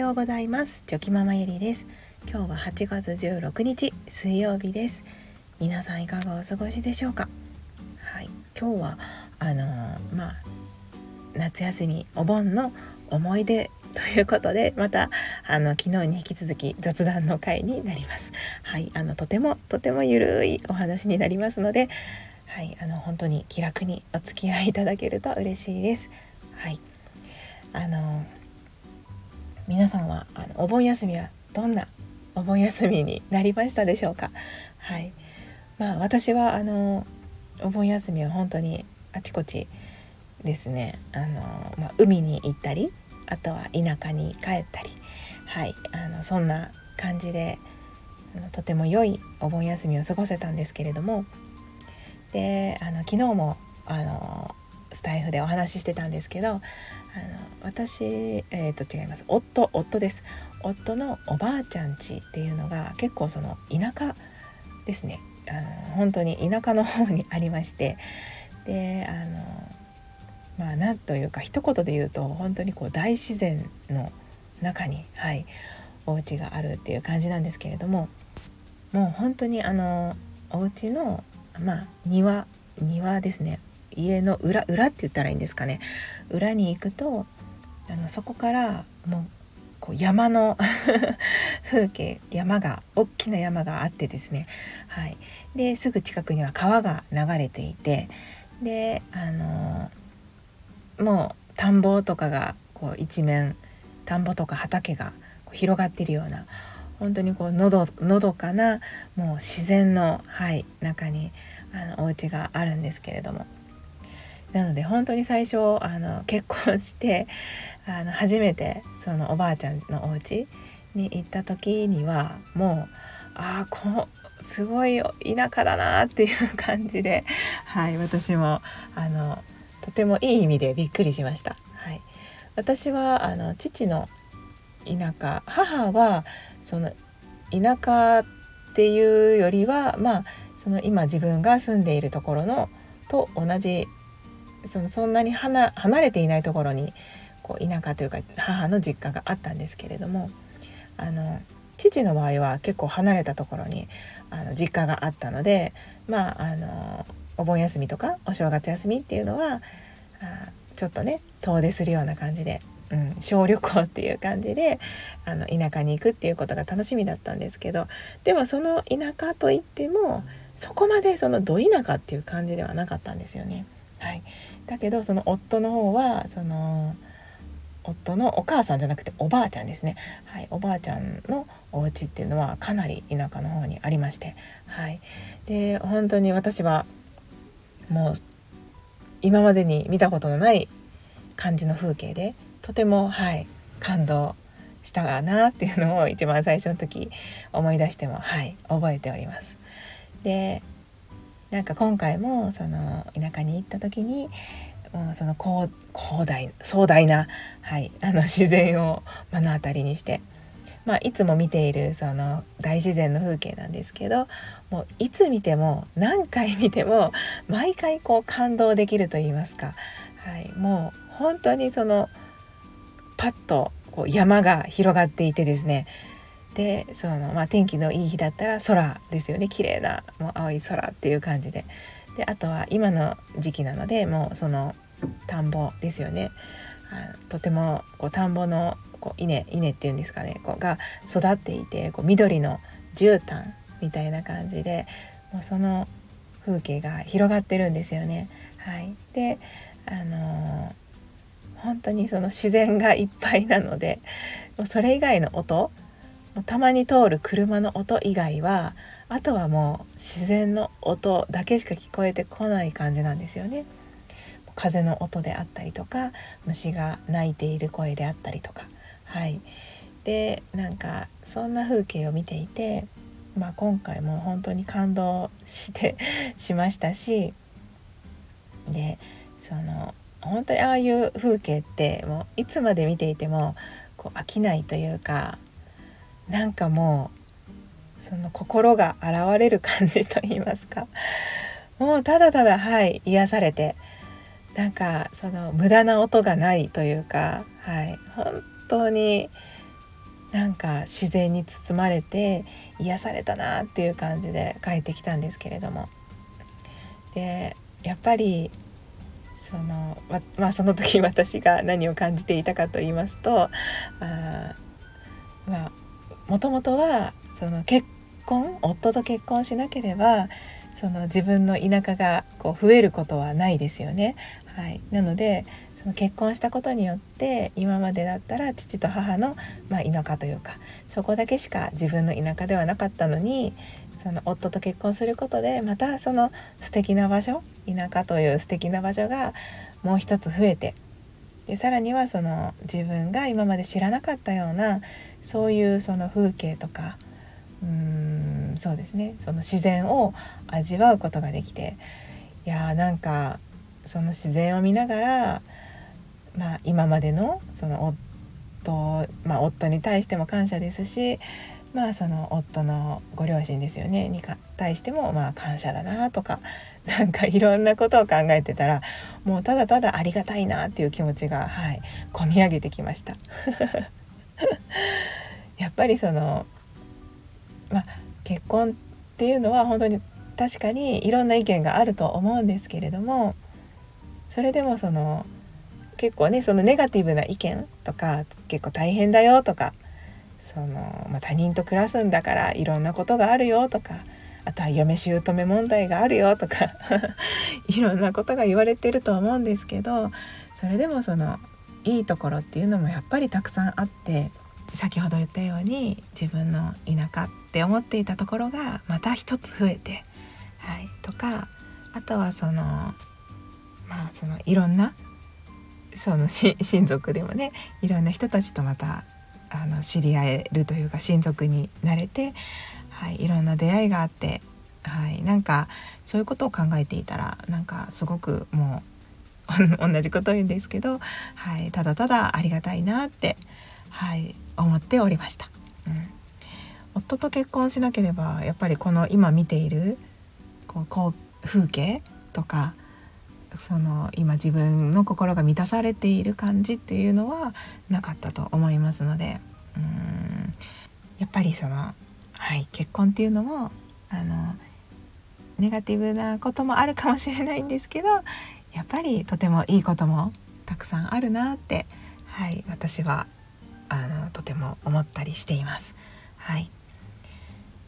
ようございます。チョキママゆりです。今日は8月16日水曜日です。皆さんいかがお過ごしでしょうか？はい。今日はあのー、まあ夏休みお盆の思い出ということでまたあの昨日に引き続き雑談の回になります。はい。あのとてもとてもゆるいお話になりますのではい。あの本当に気楽にお付き合いいただけると嬉しいです。はい。あの皆さんはあのお盆休みはどんなお盆休みになりましたでしょうか？はい。まあ私はあのお盆休みは本当にあちこちですね。あの、まあ、海に行ったりあとは田舎に帰ったり。はい。あのそんな感じであのとても良いお盆休みを過ごせたんですけれども。であの昨日もあのスタイフでお話ししてたんですけどあの私、えー、と違います。夫夫です。夫のおばあちゃん家っていうのが結構その田舎ですね。あの本当に田舎の方にありましてであのまあなんというか一言で言うと本当にこう大自然の中にはいお家があるっていう感じなんですけれどももう本当にあのお家のまあ庭庭ですね。家の裏裏って言ったらいいんですかね。裏に行くとあのそこからもうこう山の 風景山が大きな山があってですね、はい、ですぐ近くには川が流れていてであのもう田んぼとかがこう一面田んぼとか畑が広がってるような本当にこうのどのどかなもう自然の、はい、中にあのお家があるんですけれども。なので本当に最初あの結婚してあの初めてそのおばあちゃんのお家に行った時にはもうああこうすごい田舎だなっていう感じで、はい、私もあのとてもいい意味でびっくりしました。はい、私はあの父の田舎母はその田舎っていうよりはまあその今自分が住んでいるところのと同じそのそんなに離れていないところにこう田舎というか母の実家があったんですけれどもあの父の場合は結構離れたところにあの実家があったのでまああのお盆休みとかお正月休みっていうのはあちょっとね遠出するような感じで、うん、小旅行っていう感じであの田舎に行くっていうことが楽しみだったんですけどでもその田舎といってもそこまでそのど田舎っていう感じではなかったんですよね。はい、だけどその夫の方はその夫のお母さんじゃなくておばあちゃんですね、はい、おばあちゃんのお家っていうのはかなり田舎の方にありまして、はい、で本当に私はもう今までに見たことのない感じの風景でとてもはい感動したなっていうのを一番最初の時思い出してもはい覚えております。でなんか今回もその田舎に行った時にもうその広大壮大な、はい、あの自然を目の当たりにして、まあ、いつも見ているその大自然の風景なんですけどもういつ見ても何回見ても毎回こう感動できると言いますか、はい、もう本当にそのパッとこう山が広がっていてですねでその、まあ、天気のいい日だったら空ですよね。綺麗なもう青い空っていう感じで。であとは今の時期なのでもうその田んぼですよね。あとてもこう田んぼのこう稲稲っていうんですかね。こうが育っていてこう緑の絨毯みたいな感じでもうその風景が広がってるんですよね。はい、であのー、本当にその自然がいっぱいなのでそれ以外の音たまに通る車の音以外はあとはもう自然の音だけしか聞こえてこない感じなんですよね。風の音であったりとか虫が鳴いている声であったりとかはいでなんかそんな風景を見ていて、まあ、今回も本当に感動して しましたしでその本当にああいう風景ってもういつまで見ていてもこう飽きないというかなんかもうその心が洗われる感じと言いますか。もうただただはい癒されてなんかその無駄な音がないというかはい本当になんか自然に包まれて癒されたなっていう感じで帰ってきたんですけれども。でやっぱりそのまあその時私が何を感じていたかと言いますとあまあもともとはその結婚夫と結婚しなければその自分の田舎がこう増えることはないですよね。はい、なのでその結婚したことによって今までだったら父と母の、まあ、田舎というかそこだけしか自分の田舎ではなかったのにその夫と結婚することでまたその素敵な場所田舎という素敵な場所がもう一つ増えてでさらにはその自分が今まで知らなかったようなそういうその風景とかうーんそうですね。その自然を味わうことができていやーなんかその自然を見ながらまあ、今までのその夫,、まあ、夫に対しても感謝ですし、まあ、その夫のご両親ですよね。に対してもまあ感謝だなとかなんかいろんなことを考えてたらもうただただありがたいなっていう気持ちが、はい、込み上げてきました。やっぱりその、まあ、結婚っていうのは本当に確かにいろんな意見があると思うんですけれどもそれでもその結構ねそのネガティブな意見とか結構大変だよとかその、まあ、他人と暮らすんだからいろんなことがあるよとかあとは嫁姑問題があるよとか いろんなことが言われてると思うんですけどそれでもそのいいところっていうのもやっぱりたくさんあって先ほど言ったように自分の田舎って思っていたところがまた一つ増えて、はい、とかあとはそのまあそのいろんなその 親族でもねいろんな人たちとまたあの知り合えるというか親族になれて、はい、いろんな出会いがあって、はい、なんかそういうことを考えていたらなんかすごくもう 同じこと言うんですけど、はい、ただただありがたいなって、はい、思っておりました。うん、夫と結婚しなければやっぱりこの今見ているこうこう風景とかその今自分の心が満たされている感じっていうのはなかったと思いますのでうんやっぱりその、はい、結婚っていうのもあのネガティブなこともあるかもしれないんですけどやっぱりとてもいいこともたくさんあるなって、はい、私はあのとても思ったりしています。はい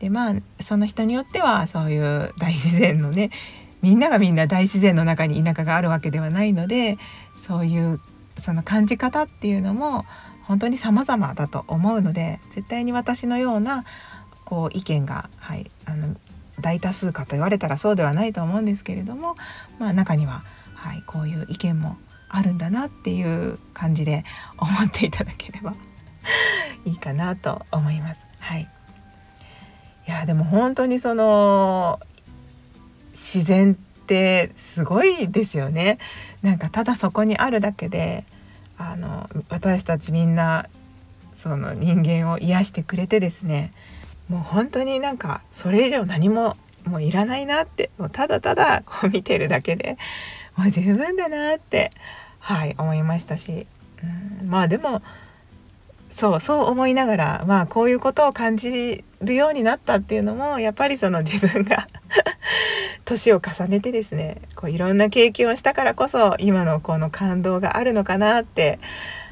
でまあその人によってはそういう大自然のねみんながみんな大自然の中に田舎があるわけではないのでそういうその感じ方っていうのも本当に様々だと思うので絶対に私のようなこう意見が、はい、あの大多数かと言われたらそうではないと思うんですけれども、まあ、中には、はい、こういう意見もあるんだなっていう感じで 思っていただければ いいかなと思います。はい、いやでも本当にその自然ってすごいですよねなんかただそこにあるだけであの私たちみんなその人間を癒してくれてですねもう本当になんかそれ以上何ももういらないなってもうただただこう見てるだけでもう十分だなってはい思いましたし、うん、まあでもそうそう思いながらまあこういうことを感じるようになったっていうのもやっぱりその自分が 年を重ねてですねこういろんな経験をしたからこそ今のこの感動があるのかなって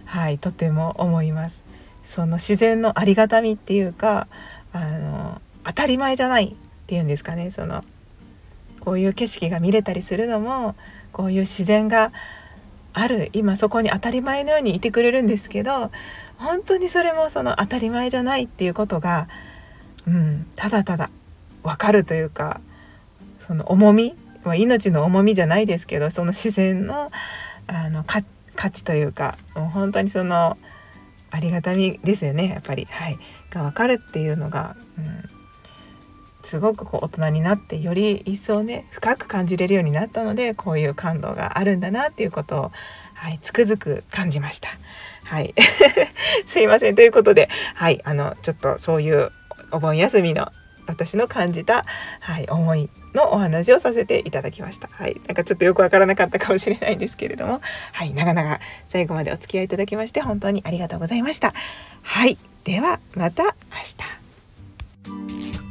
はいとても思います。その自然のありがたみっていうかあの当たり前じゃないっていうんですかね。そのこういう景色が見れたりするのもこういう自然がある今そこに当たり前のようにいてくれるんですけど本当にそれもその当たり前じゃないっていうことが、うん、ただただ分かるというかその重み、まあ、命の重みじゃないですけどその自然のあの価値というかもう本当にそのありがたみですよねやっぱり、はい、が分かるっていうのが、うん、すごくこう大人になってより一層ね深く感じれるようになったのでこういう感動があるんだなっていうことを、はい、つくづく感じました。はい、すいません。ということで、はい、あのちょっとそういうお盆休みの私の感じた、はい、思いのお話をさせていただきました。はい。なんかちょっとよくわからなかったかもしれないんですけれども、はい。長々最後までお付き合いいただきまして本当にありがとうございました。はい。ではまた明日。